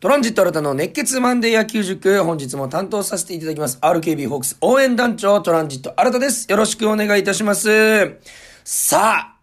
トランジット新たの熱血マンデー野球塾、本日も担当させていただきます。RKB ホークス応援団長トランジット新たです。よろしくお願いいたします。さあ、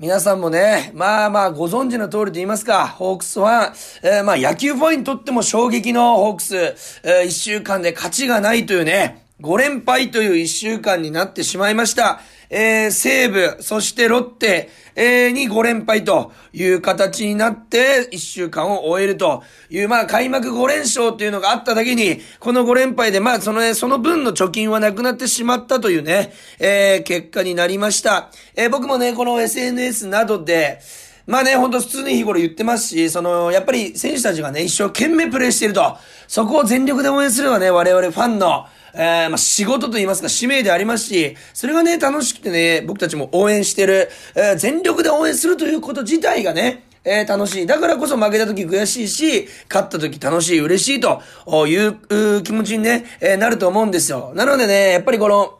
皆さんもね、まあまあご存知の通りと言いますか、ホークスは、えー、まあ野球ファンにとっても衝撃のホークス、えー、1週間で勝ちがないというね、5連敗という1週間になってしまいました。えー、西武、そしてロッテ、えー、に5連敗という形になって、1週間を終えるという、まあ、開幕5連勝っていうのがあっただけに、この5連敗で、まあ、そのね、その分の貯金はなくなってしまったというね、えー、結果になりました。えー、僕もね、この SNS などで、まあね、ほんと普通に日頃言ってますし、その、やっぱり選手たちがね、一生懸命プレーしてると、そこを全力で応援するのはね、我々ファンの、えー、まあ、仕事と言いますか、使命でありますし、それがね、楽しくてね、僕たちも応援してる、えー、全力で応援するということ自体がね、えー、楽しい。だからこそ負けた時悔しいし、勝った時楽しい、嬉しいという気持ちにね、えー、なると思うんですよ。なのでね、やっぱりこの、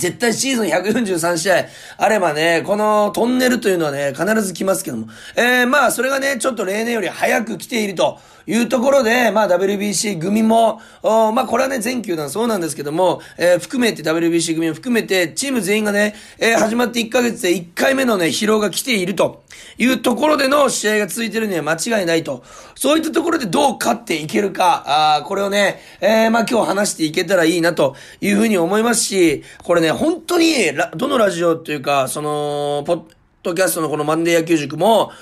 絶対シーズン143試合あればね、このトンネルというのはね、必ず来ますけども。えー、まあ、それがね、ちょっと例年より早く来ているというところで、まあ WBC 組も、まあこれはね、全球団そうなんですけども、えー、含めて WBC 組を含めて、チーム全員がね、えー、始まって1ヶ月で1回目のね、疲労が来ているというところでの試合が続いてるには間違いないと。そういったところでどう勝っていけるか、あこれをね、えー、まあ今日話していけたらいいなというふうに思いますし、これね、本当に、どのラジオというか、その、ポッ、ドキャストのこのマンデー野球塾も、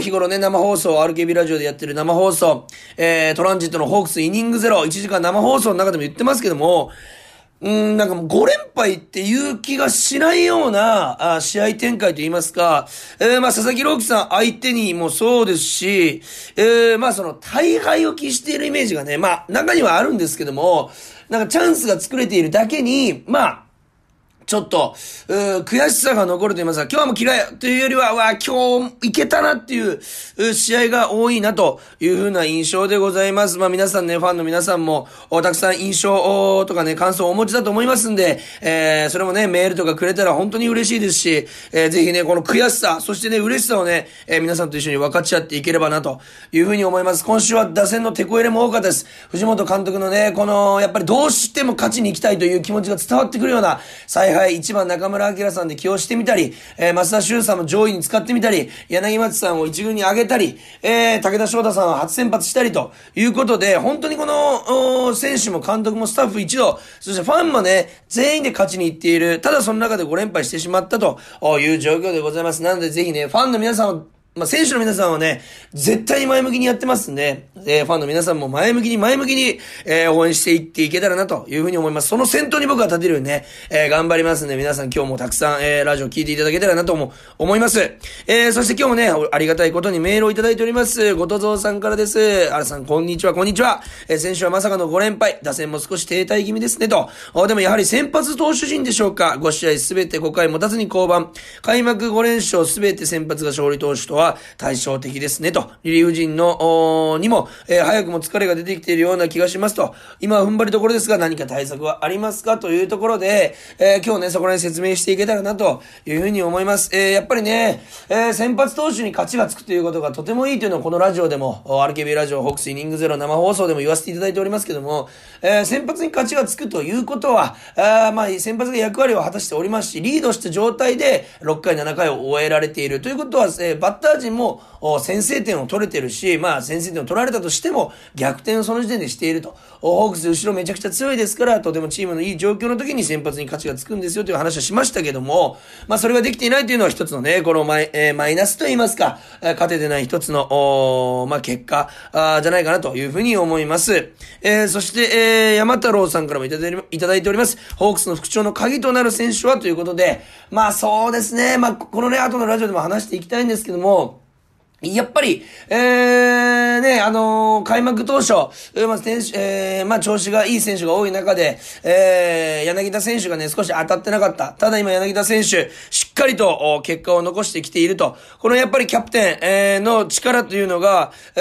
日頃ね、生放送、RKB ラジオでやってる生放送、えー、トランジットのホークスイニングゼロ、1時間生放送の中でも言ってますけども、うん、なんかもう5連敗っていう気がしないような、あ試合展開と言いますか、えー、まあ佐々木朗希さん相手にもそうですし、えー、まあその大敗を期しているイメージがね、まあ中にはあるんですけども、なんかチャンスが作れているだけに、まあ、ちょっと、うー悔しさが残ると言いますか、今日はもう嫌いというよりは、わ今日いけたなっていう試合が多いなというふうな印象でございます。まあ皆さんね、ファンの皆さんも、たくさん印象とかね、感想をお持ちだと思いますんで、えー、それもね、メールとかくれたら本当に嬉しいですし、えー、ぜひね、この悔しさ、そしてね、嬉しさをね、えー、皆さんと一緒に分かち合っていければなというふうに思います。今週は打線の手こ入れも多かったです。藤本監督のね、この、やっぱりどうしても勝ちに行きたいという気持ちが伝わってくるような采配はい1番中村明さんで起用してみたり、えー、増田修さんも上位に使ってみたり、柳町さんを一軍に上げたり、えー、武田翔太さんは初先発したりということで、本当にこの、選手も監督もスタッフ一同、そしてファンもね、全員で勝ちに行っている。ただその中で5連敗してしまったという状況でございます。なのでぜひね、ファンの皆さんをまあ、選手の皆さんはね、絶対に前向きにやってますんで、えー、ファンの皆さんも前向きに前向きに、えー、応援していっていけたらなというふうに思います。その先頭に僕が立てるようにね、えー、頑張りますんで、皆さん今日もたくさん、えー、ラジオ聞いていただけたらなとも思います。えー、そして今日もね、ありがたいことにメールをいただいております。ごとぞうさんからです。あらさん、こんにちは、こんにちは。えー、先週はまさかの5連敗、打線も少し停滞気味ですね、と。でもやはり先発投手陣でしょうか。5試合すべて5回持たずに降板。開幕5連勝すべて先発が勝利投手とは対照的ですね、と。リリーフ陣の、にも、えー、早くも疲れが出てきているような気がしますと。今は踏ん張りどころですが、何か対策はありますかというところで、えー、今日ね、そこら辺説明していけたらな、というふうに思います。えー、やっぱりね、えー、先発投手に勝ちがつくということがとてもいいというのは、このラジオでも、RKB ラジオ、ホークスイニングゼロ生放送でも言わせていただいておりますけども、えー、先発に勝ちがつくということは、あまあ、先発が役割を果たしておりますし、リードした状態で6回、7回を終えられているということは、えー、バッター陣も、先制点を取れてるし、まあ先制点を取られたとしても逆転をその時点でしていると。ホークス後ろめちゃくちゃ強いですから、とてもチームのいい状況の時に先発に勝ちがつくんですよという話をしましたけども、まあそれができていないというのは一つのね、このマイ,、えー、マイナスと言いますか、勝ててない一つの、おまあ結果あじゃないかなというふうに思います。えー、そして、えー、山太郎さんからもいただいただいております。ホークスの復調の鍵となる選手はということで、まあそうですね、まあこのね、後のラジオでも話していきたいんですけども、やっぱり、えー、ね、あのー、開幕当初、まあ、選手、えー、まあ、調子がいい選手が多い中で、えー、柳田選手がね、少し当たってなかった。ただ今柳田選手、っっかりと結果を残してきていると。このやっぱりキャプテン、えー、の力というのが、え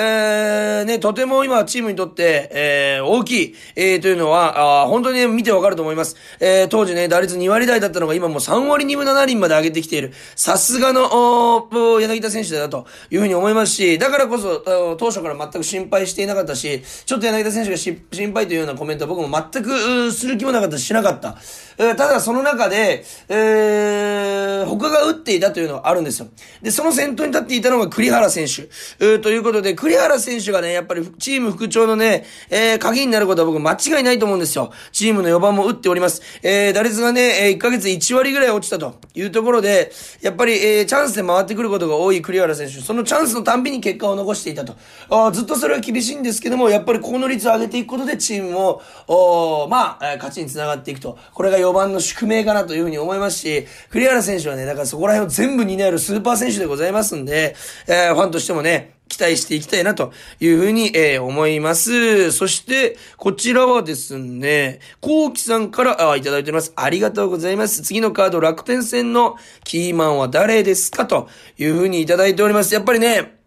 ー、ね、とても今チームにとって、えー、大きい、えー、というのは、本当に、ね、見てわかると思います。えー、当時ね、打率2割台だったのが今もう3割2分7厘まで上げてきている。さすがの、お柳田選手だなというふうに思いますし、だからこそ、当初から全く心配していなかったし、ちょっと柳田選手が心配というようなコメントは僕も全くする気もなかったし、しなかった。えー、ただその中で、えー、他が打っていたというのはあるんですよ。で、その先頭に立っていたのが栗原選手。えー、ということで、栗原選手がね、やっぱりチーム副長のね、えー、鍵になることは僕間違いないと思うんですよ。チームの4番も打っております。えー、打率がね、えー、1ヶ月1割ぐらい落ちたというところで、やっぱり、えー、チャンスで回ってくることが多い栗原選手。そのチャンスのたんびに結果を残していたと。あずっとそれは厳しいんですけども、やっぱりこの率を上げていくことでチームも、おまあ、えー、勝ちにつながっていくと。これが4番の宿命かなというふうに思いますし、栗原選手はね、だからそこら辺を全部担えるスーパー選手でございますんで、えー、ファンとしてもね、期待していきたいなというふうに、えー、思います。そして、こちらはですね、コウキさんからあいただいております。ありがとうございます。次のカード、楽天戦のキーマンは誰ですか？というふうにいただいております。やっぱりね、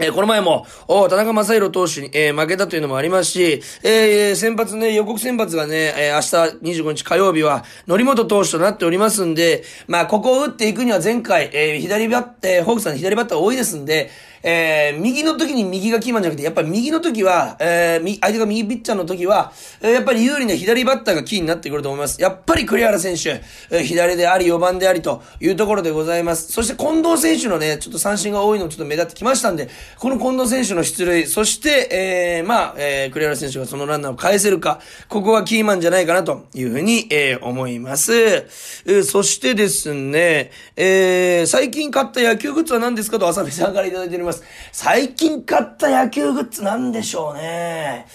えー、この前も、お田中正宏投手に、えー、負けたというのもありますし、えー、先発ね、予告先発がね、えー、明日25日火曜日は、則本投手となっておりますんで、まあ、ここを打っていくには前回、えー、左バッター、ホークさん左バッター多いですんで、えー、右の時に右がキーマンじゃなくて、やっぱり右の時は、えー、相手が右ピッチャーの時は、えー、やっぱり有利な左バッターがキーになってくると思います。やっぱり栗原選手、えー、左であり4番でありというところでございます。そして近藤選手のね、ちょっと三振が多いのちょっと目立ってきましたんで、この近藤選手の出塁、そして、えー、まあ、えー、栗原選手がそのランナーを返せるか、ここはキーマンじゃないかなというふうに、えー、思います。えー、そしてですね、えー、最近買った野球グッズは何ですかと浅見さんから頂いております。最近買った野球グッズなんでしょうね。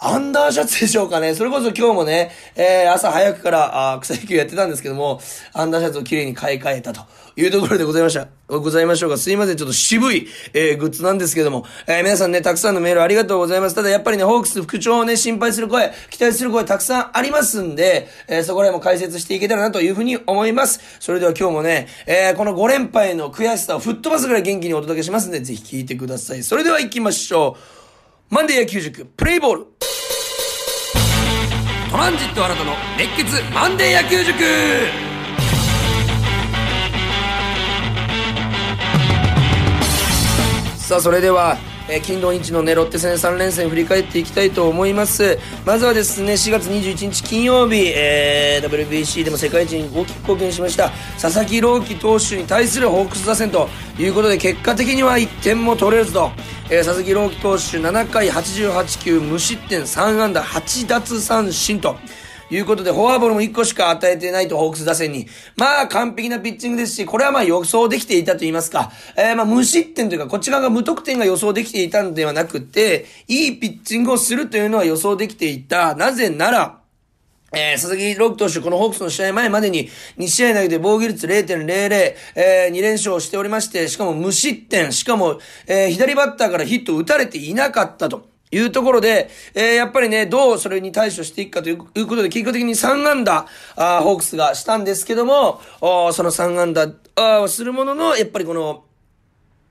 アンダーシャツでしょうかね。それこそ今日もね、えー、朝早くから、あ草野球やってたんですけども、アンダーシャツを綺麗に買い替えたというところでございました。ございましょうか。すいません。ちょっと渋い、えー、グッズなんですけども、えー、皆さんね、たくさんのメールありがとうございます。ただやっぱりね、ホークス副長をね、心配する声、期待する声たくさんありますんで、えー、そこら辺も解説していけたらなというふうに思います。それでは今日もね、えー、この5連敗の悔しさを吹っ飛ばすぐらい元気にお届けしますんで、ぜひ聞いてください。それでは行きましょう。マンデー野球塾、プレイボール。トランジット新たの熱血マンデー野球塾さあそれではえー、金土日のね、ロッテ戦3連戦振り返っていきたいと思います。まずはですね、4月21日金曜日、えー、WBC でも世界一に大きく貢献しました、佐々木朗希投手に対するホークス打線ということで、結果的には1点も取れずと、えー、佐々木朗希投手7回88球無失点3安打8奪三振と、いうことで、フォアボールも1個しか与えてないと、ホークス打線に。まあ、完璧なピッチングですし、これはまあ予想できていたと言いますか、えー、まあ、無失点というか、こっち側が無得点が予想できていたのではなくて、いいピッチングをするというのは予想できていた。なぜなら、えー、佐々木朗希投手、このホークスの試合前までに2試合投げて防御率0.00、えー、2連勝しておりまして、しかも無失点、しかも、えー、左バッターからヒットを打たれていなかったと。いうところで、えー、やっぱりね、どうそれに対処していくかということで、結果的に3安打、あホークスがしたんですけども、その3安打、あするものの、やっぱりこの、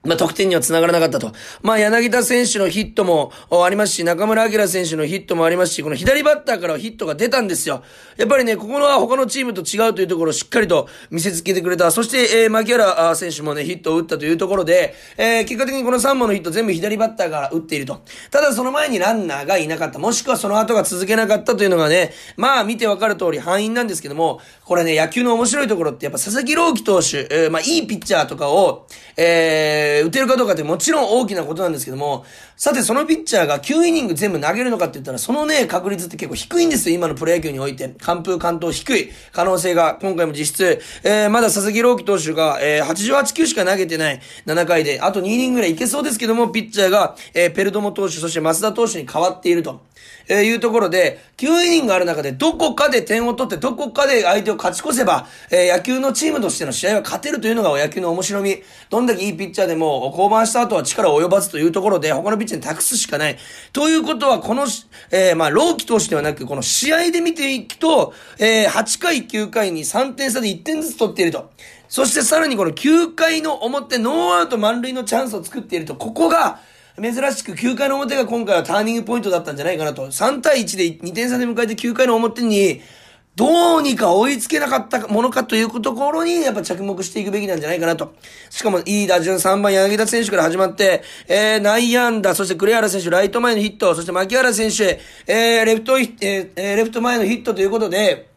まあ、得点には繋がらなかったと。まあ、柳田選手のヒットもありますし、中村晃選手のヒットもありますし、この左バッターからヒットが出たんですよ。やっぱりね、ここのは他のチームと違うというところをしっかりと見せつけてくれた。そして、えー、牧原選手もね、ヒットを打ったというところで、えー、結果的にこの3本のヒット全部左バッターが打っていると。ただその前にランナーがいなかった。もしくはその後が続けなかったというのがね、まあ見てわかる通り範囲なんですけども、これね、野球の面白いところってやっぱ佐々木朗希投手、えー、まあいいピッチャーとかを、えー、打てるかどうかってもちろん大きなことなんですけども、さてそのピッチャーが9イニング全部投げるのかって言ったら、そのね、確率って結構低いんですよ、今のプロ野球において。完封完投低い可能性が、今回も実質、えー、まだ佐々木朗希投手が、えー、88球しか投げてない7回で、あと2イニングぐらいいけそうですけども、ピッチャーが、えー、ペルドモ投手、そして増田投手に変わっていると。えー、いうところで、9イニングある中で、どこかで点を取って、どこかで相手を勝ち越せば、えー、野球のチームとしての試合は勝てるというのが野球の面白み。どんだけいいピッチャーでも、も降板した後は力及ばずというところで、他のピッチに託すしかない。ということは、この、えー、まあ、老期投手ではなく、この試合で見ていくと、えー、8回、9回に3点差で1点ずつ取っていると。そしてさらにこの9回の表、ノーアウト満塁のチャンスを作っていると、ここが、珍しく9回の表が今回はターニングポイントだったんじゃないかなと。3対1で2点差で迎えて9回の表に、どうにか追いつけなかったものかというところに、やっぱ着目していくべきなんじゃないかなと。しかも、いい打順3番柳田選手から始まって、えー、内野安打、そして栗原選手、ライト前のヒット、そして牧原選手、えー、レフト、えー、レフト前のヒットということで、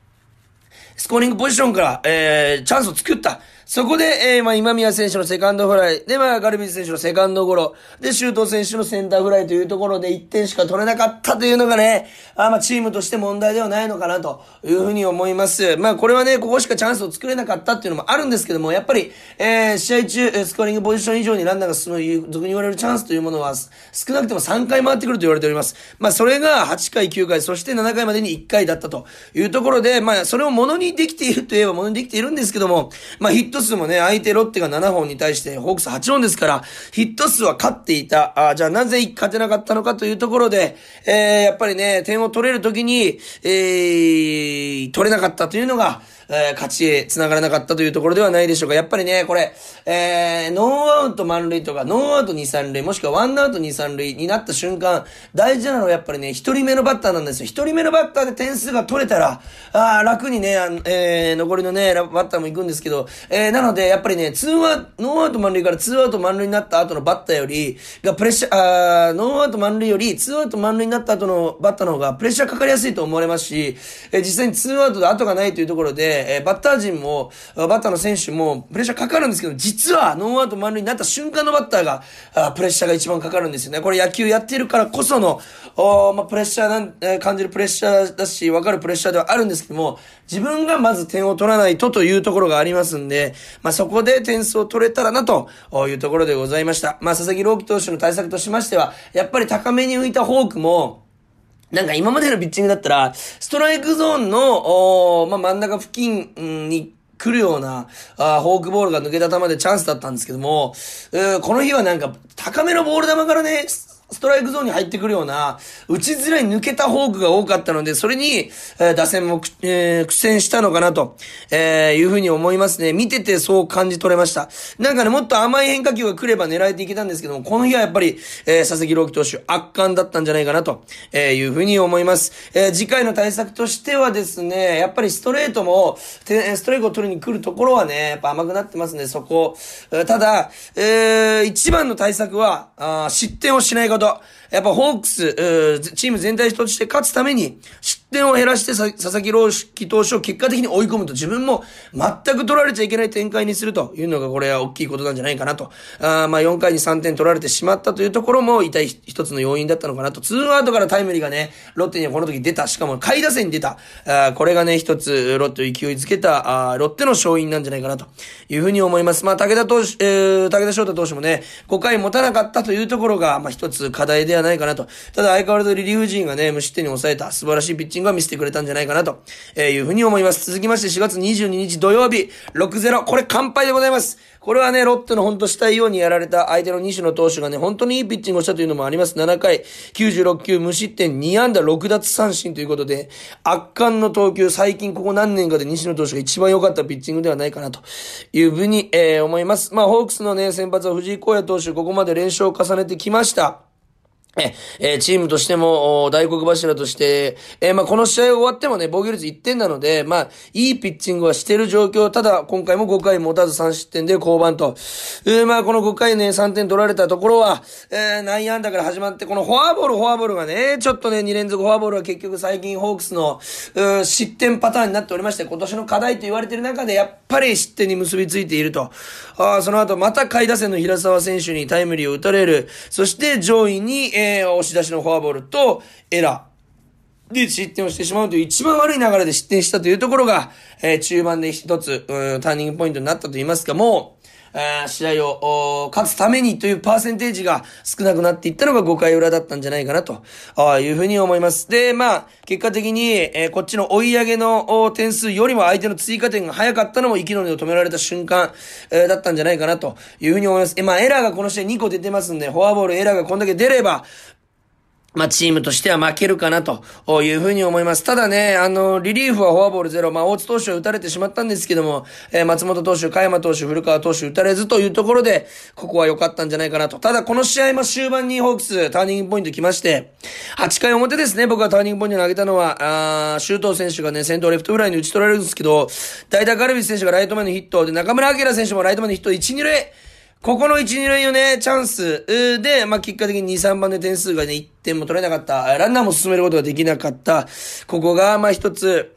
スコーリングポジションから、えー、チャンスを作った。そこで、えー、まあ、今宮選手のセカンドフライ、で、まあ、ガルビス選手のセカンドゴロ、で、周東選手のセンターフライというところで1点しか取れなかったというのがね、あまあ、チームとして問題ではないのかなというふうに思います。まあ、これはね、ここしかチャンスを作れなかったっていうのもあるんですけども、やっぱり、えー、試合中、スコーリングポジション以上にランナーが進む、俗に言われるチャンスというものは、少なくとも3回回ってくると言われております。まあ、それが8回、9回、そして7回までに1回だったというところで、まあ、それをものにできているといえばものにできているんですけども、まあ、ヒット数もね、相手ロッテが7本に対してホークス8本ですから、ヒット数は勝っていた。あじゃあなぜ勝てなかったのかというところで、えー、やっぱりね、点を取れるときに、えー、取れなかったというのが、えー、勝ちへ繋がらなかったというところではないでしょうか。やっぱりね、これ、えー、ノーアウト満塁とか、ノーアウト2、3塁、もしくはワンアウト2、3塁になった瞬間、大事なのはやっぱりね、一人目のバッターなんですよ。一人目のバッターで点数が取れたら、あ楽にね、えー、残りのね、バッターも行くんですけど、えー、なので、やっぱりね、ツーア、ノーアウト満塁からツーアウト満塁になった後のバッターより、がプレッシャー、あーノーアウト満塁より、ツーアウト満塁になった後のバッターの方がプレッシャーかかりやすいと思われますし、えー、実際にツーアウトで後がないというところで、え、バッター陣も、バッターの選手もプレッシャーかかるんですけど、実はノーアウト満塁になった瞬間のバッターが、あプレッシャーが一番かかるんですよね。これ野球やってるからこその、おまあ、プレッシャーなん、え、感じるプレッシャーだし、わかるプレッシャーではあるんですけども、自分がまず点を取らないとというところがありますんで、まあ、そこで点数を取れたらなというところでございました。まあ、佐々木朗希投手の対策としましては、やっぱり高めに浮いたフォークも、なんか今までのピッチングだったら、ストライクゾーンの、おまあ、真ん中付近に来るような、あフォークボールが抜けた球でチャンスだったんですけども、この日はなんか高めのボール球からね、ストライクゾーンに入ってくるような、打ちづらい抜けたフォークが多かったので、それに、えー、打線も、えー、苦戦したのかなと、えー、いうふうに思いますね。見ててそう感じ取れました。なんかね、もっと甘い変化球が来れば狙えていけたんですけども、この日はやっぱり、えー、佐々木朗希投手、圧巻だったんじゃないかなと、えー、いうふうに思います。えー、次回の対策としてはですね、やっぱりストレートも、ストレートを取りに来るところはね、やっぱ甘くなってますね、そこ。ただ、えー、一番の対策は、あ失点をしないこと。ほど。やっぱホークス、チーム全体として勝つために、失点を減らして佐々木朗希投手を結果的に追い込むと自分も全く取られちゃいけない展開にするというのがこれは大きいことなんじゃないかなと。あまあ4回に3点取られてしまったというところも痛い一つの要因だったのかなと。ツーアウトからタイムリーがね、ロッテにはこの時出た。しかも下位打線に出た。あこれがね、一つロッテを勢いづけた、あロッテの勝因なんじゃないかなというふうに思います。まあ武田投手、えー、武田翔太投手もね、5回持たなかったというところが、まあ一つ課題ではないかなと。ただ相変わらずリリーフ陣がね、無失点に抑えた素晴らしいピッチングは見せてくれたんじゃないかなと、えーいうふうに思います。続きまして4月22日土曜日、6-0。これ完敗でございます。これはね、ロッテの本当したいようにやられた相手の西野投手がね、本当にいいピッチングをしたというのもあります。7回、96球無失点2安打6奪三振ということで、圧巻の投球、最近ここ何年かで西野投手が一番良かったピッチングではないかなというふうに、えー、思います。まあ、ホークスのね、先発は藤井荒野投手、ここまで連勝を重ねてきました。え、え、チームとしても、大黒柱として、えー、まあ、この試合終わってもね、防御率1点なので、まあ、いいピッチングはしてる状況。ただ、今回も5回持たず3失点で降板と。えー、まあ、この5回ね、3点取られたところは、えー、内野安打から始まって、このフォアボール、フォアボールがね、ちょっとね、2連続フォアボールは結局最近ホークスの、う失点パターンになっておりまして、今年の課題と言われてる中で、やっぱり失点に結びついていると。あその後、また下位打線の平沢選手にタイムリーを打たれる。そして上位に、えー、押し出しのフォアボールとエラー。で、失点をしてしまうという一番悪い流れで失点したというところが、えー、中盤で一つ、ターニングポイントになったと言いますか、もう、試合を勝つためにというパーセンテージが少なくなっていったのが5回裏だったんじゃないかなというふうに思います。で、まあ、結果的に、えー、こっちの追い上げの点数よりも相手の追加点が早かったのも息の根を止められた瞬間、えー、だったんじゃないかなというふうに思います。え、まあ、エラーがこの試合2個出てますんで、フォアボール、エラーがこんだけ出れば、まあ、チームとしては負けるかなというふうに思います。ただね、あの、リリーフはフォアボールゼロ。まあ、大津投手は打たれてしまったんですけども、えー、松本投手、加山投手、古川投手打たれずというところで、ここは良かったんじゃないかなと。ただ、この試合も終盤にホークス、ターニングポイント来まして、8回表ですね、僕はターニングポイントに挙げたのは、あ周東選手がね、先頭レフトフライに打ち取られるんですけど、代打ガルビス選手がライト前のヒット、で、中村明選手もライト前のヒット、1、2塁、ここの1、2塁のね、チャンスで、まあ、結果的に2、3番で点数がね、1点も取れなかった、ランナーも進めることができなかった、ここが、まあ、一つ、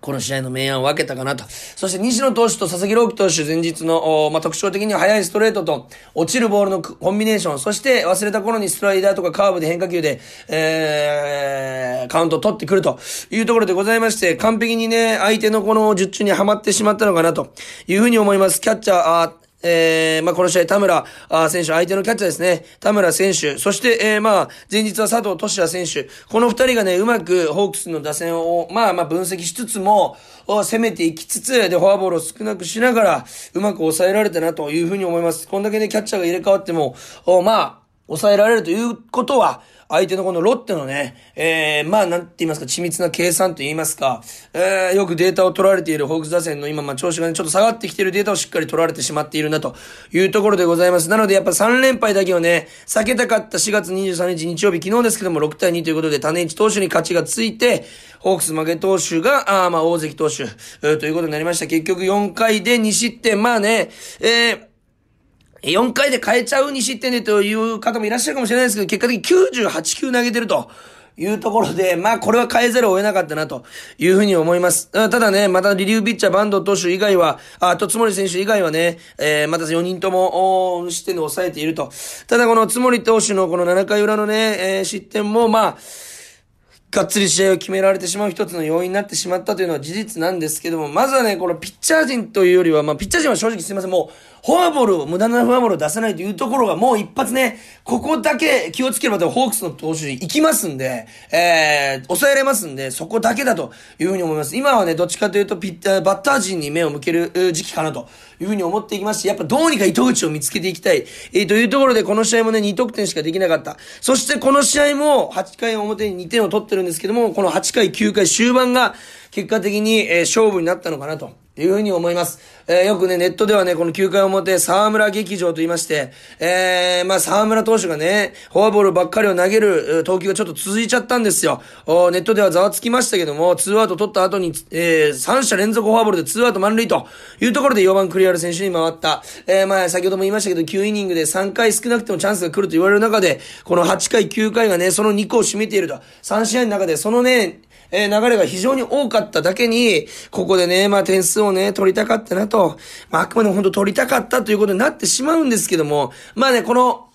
この試合の明暗を分けたかなと。そして西野投手と佐々木朗希投手前日の、まあ、特徴的には速いストレートと落ちるボールのコンビネーション、そして忘れた頃にスライダーとかカーブで変化球で、えー、カウントを取ってくるというところでございまして、完璧にね、相手のこの術中にはまってしまったのかなというふうに思います。キャッチャー、えー、まあ、この試合、田村選手、相手のキャッチャーですね。田村選手、そして、えー、まあ、前日は佐藤俊也選手。この二人がね、うまくホークスの打線を、まあまあ分析しつつも、攻めていきつつ、で、フォアボールを少なくしながら、うまく抑えられたなというふうに思います。こんだけね、キャッチャーが入れ替わっても、まあ、抑えられるということは、相手のこのロッテのね、えー、まあ、なんて言いますか、緻密な計算と言いますか、えー、よくデータを取られているホークス打線の今、まあ、調子がね、ちょっと下がってきているデータをしっかり取られてしまっているなというところでございます。なので、やっぱ3連敗だけをね、避けたかった4月23日日曜日、昨日ですけども、6対2ということで、種市投手に勝ちがついて、ホークス負け投手が、あまあ、大関投手、えー、ということになりました。結局4回で2失点、まあね、えー、4回で変えちゃう2失点でという方もいらっしゃるかもしれないですけど、結果的に98球投げてると。いうところで、まあこれは変えざるを得なかったなというふうに思います。ただね、またリリューピッチャーバンド投手以外は、あとつもり選手以外はね、えー、また4人とも、失点で抑えていると。ただこのつもり投手のこの7回裏のね、えー、失点も、まあ、がっつり試合を決められてしまう一つの要因になってしまったというのは事実なんですけども、まずはね、このピッチャー陣というよりは、まあ、ピッチャー陣は正直すいません、もう、フォアボールを、無駄なフォアボールを出さないというところがもう一発ね、ここだけ気をつければホークスの投手陣行きますんで、えー、抑えられますんで、そこだけだというふうに思います。今はね、どっちかというとピッ、バッター陣に目を向ける時期かなというふうに思っていきますし、やっぱどうにか糸口を見つけていきたい。えー、というところでこの試合もね、2得点しかできなかった。そしてこの試合も8回表に2点を取ってるんですけども、この8回、9回終盤が結果的に、えー、勝負になったのかなと。いうふうに思います。えー、よくね、ネットではね、この9回表、沢村劇場と言いまして、えー、まあ、沢村投手がね、フォアボールばっかりを投げる、投球がちょっと続いちゃったんですよ。おネットではざわつきましたけども、ツーアウト取った後に、えー、3者連続フォアボールでツーアウト満塁というところで4番クリアル選手に回った。えー、まあ、先ほども言いましたけど、9イニングで3回少なくてもチャンスが来ると言われる中で、この8回、9回がね、その2個を占めていると。3試合の中で、そのね、えー、流れが非常に多かっただけに、ここでね、まあ点数をね、取りたかったなと、まああくまでも本当取りたかったということになってしまうんですけども、まあね、この、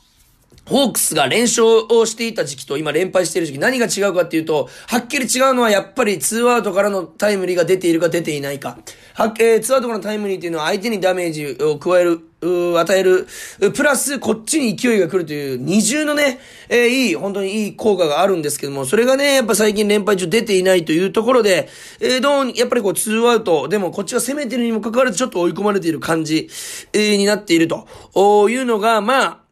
ホークスが連勝をしていた時期と今連敗している時期何が違うかっていうと、はっきり違うのはやっぱりツーアウトからのタイムリーが出ているか出ていないか。はっ、えー、ツーアウトからのタイムリーっていうのは相手にダメージを加える、与える、プラスこっちに勢いが来るという二重のね、えー、いい、本当にいい効果があるんですけども、それがね、やっぱ最近連敗中出ていないというところで、えー、どう、やっぱりこうツーアウト、でもこっちが攻めてるにもかかわらずちょっと追い込まれている感じ、えー、になっているというのが、まあ、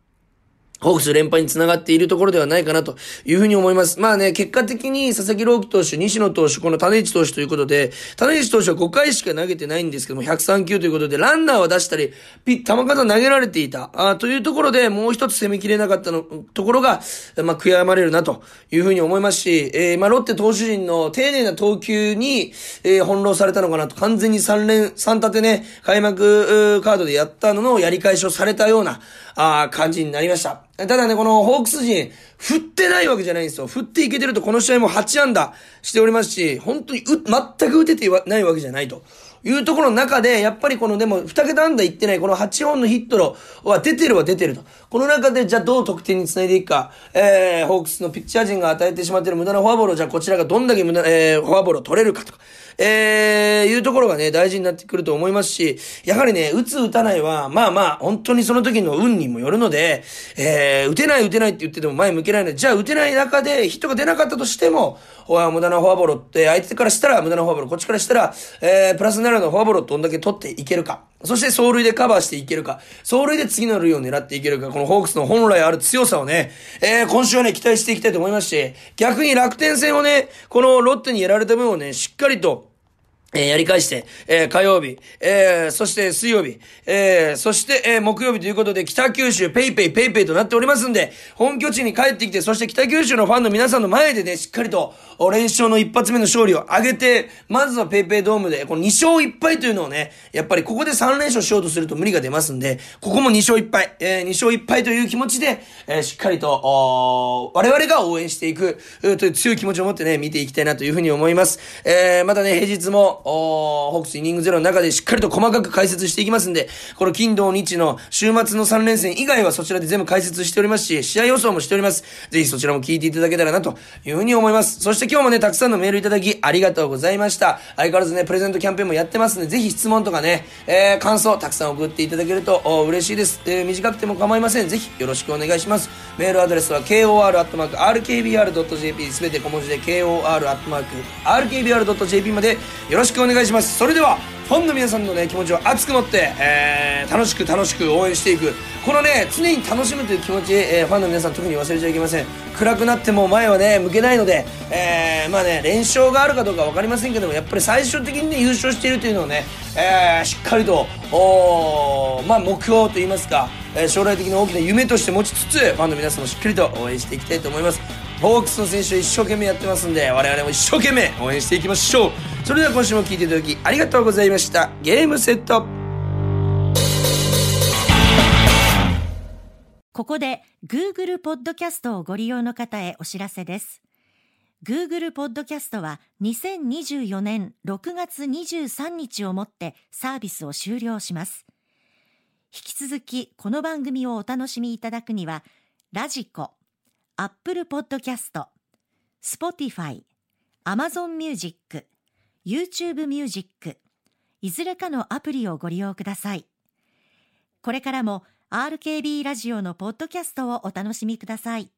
ホークス連敗につながっているところではないかなというふうに思います。まあね、結果的に佐々木朗希投手、西野投手、この種市投手ということで、種市投手は5回しか投げてないんですけども、103球ということで、ランナーは出したり、ピッ、球数投げられていた、あというところで、もう一つ攻めきれなかったの、ところが、まあ、悔やまれるなというふうに思いますし、えー、まあ、ロッテ投手陣の丁寧な投球に、えー、翻弄されたのかなと、完全に3連、3立てね、開幕カードでやったののやり返しをされたような、あ感じになりました。ただね、このホークス陣、振ってないわけじゃないんですよ。振っていけてるとこの試合も8安打しておりますし、本当にう、全く打ててないわけじゃないと。いうところの中で、やっぱりこのでも、二桁安打いってない、この8本のヒットは出てるは出てると。この中で、じゃあどう得点につないでいくか、えー、ホークスのピッチャー陣が与えてしまっている無駄なフォアボールを、じゃあこちらがどんだけ無駄、えー、フォアボールを取れるかとか。えー、いうところがね、大事になってくると思いますし、やはりね、打つ打たないは、まあまあ、本当にその時の運にもよるので、えー、打てない打てないって言ってても前向けないので、じゃあ打てない中でヒットが出なかったとしても、無駄なフォアボールって、相手からしたら無駄なフォアボール、こっちからしたら、えー、プラスになるようなフォアボールをどんだけ取っていけるか。そして走塁でカバーしていけるか。走塁で次の塁を狙っていけるか。このホークスの本来ある強さをね、えー、今週はね、期待していきたいと思いますし、逆に楽天戦をね、このロッテにやられた分をね、しっかりと、えー、やり返して、えー、火曜日、えー、そして水曜日、えー、そして、えー、木曜日ということで、北九州 PayPay PayPay となっておりますんで、本拠地に帰ってきて、そして北九州のファンの皆さんの前でね、しっかりと、連勝の一発目の勝利を挙げて、まずは PayPay ドームで、この2勝1敗というのをね、やっぱりここで3連勝しようとすると無理が出ますんで、ここも2勝1敗、えー、2勝1敗という気持ちで、えー、しっかりと、お我々が応援していく、という強い気持ちを持ってね、見ていきたいなというふうに思います。えー、またね、平日も、おホークスイニングゼロの中でしっかりと細かく解説していきますんで、この金土日の週末の3連戦以外はそちらで全部解説しておりますし、試合予想もしております。ぜひそちらも聞いていただけたらなというふうに思います。そして今日もね、たくさんのメールいただきありがとうございました。相変わらずね、プレゼントキャンペーンもやってますんで、ぜひ質問とかね、えー、感想たくさん送っていただけると嬉しいです。えー、短くても構いません。ぜひよろしくお願いします。メールアドレスは kor.rkbr.jp すべて小文字で kor.rkbr.jp までよろしくしくお願いします。それではファンの皆さんのね気持ちを熱く持って、えー、楽しく楽しく応援していく。このね常に楽しむという気持ち、えー、ファンの皆さん特に忘れちゃいけません。暗くなっても前はね向けないので、えー、まあね連勝があるかどうか分かりませんけどもやっぱり最終的にね優勝しているというのをね、えー、しっかりとおまあ目標といいますか、え、将来的な大きな夢として持ちつつファンの皆さんもしっかりと応援していきたいと思います。ホークスの選手一生懸命やってますんで我々も一生懸命応援していきましょう。それでは今週も聴いていただきありがとうございました。ゲームセット。ここで Google ポッドキャストをご利用の方へお知らせです。Google ポッドキャストは2024年6月23日をもってサービスを終了します。引き続きこの番組をお楽しみいただくには radiko、Apple Podcast、Spotify、Amazon Music、YouTube ミュージック、いずれかのアプリをご利用ください。これからも RKB ラジオのポッドキャストをお楽しみください。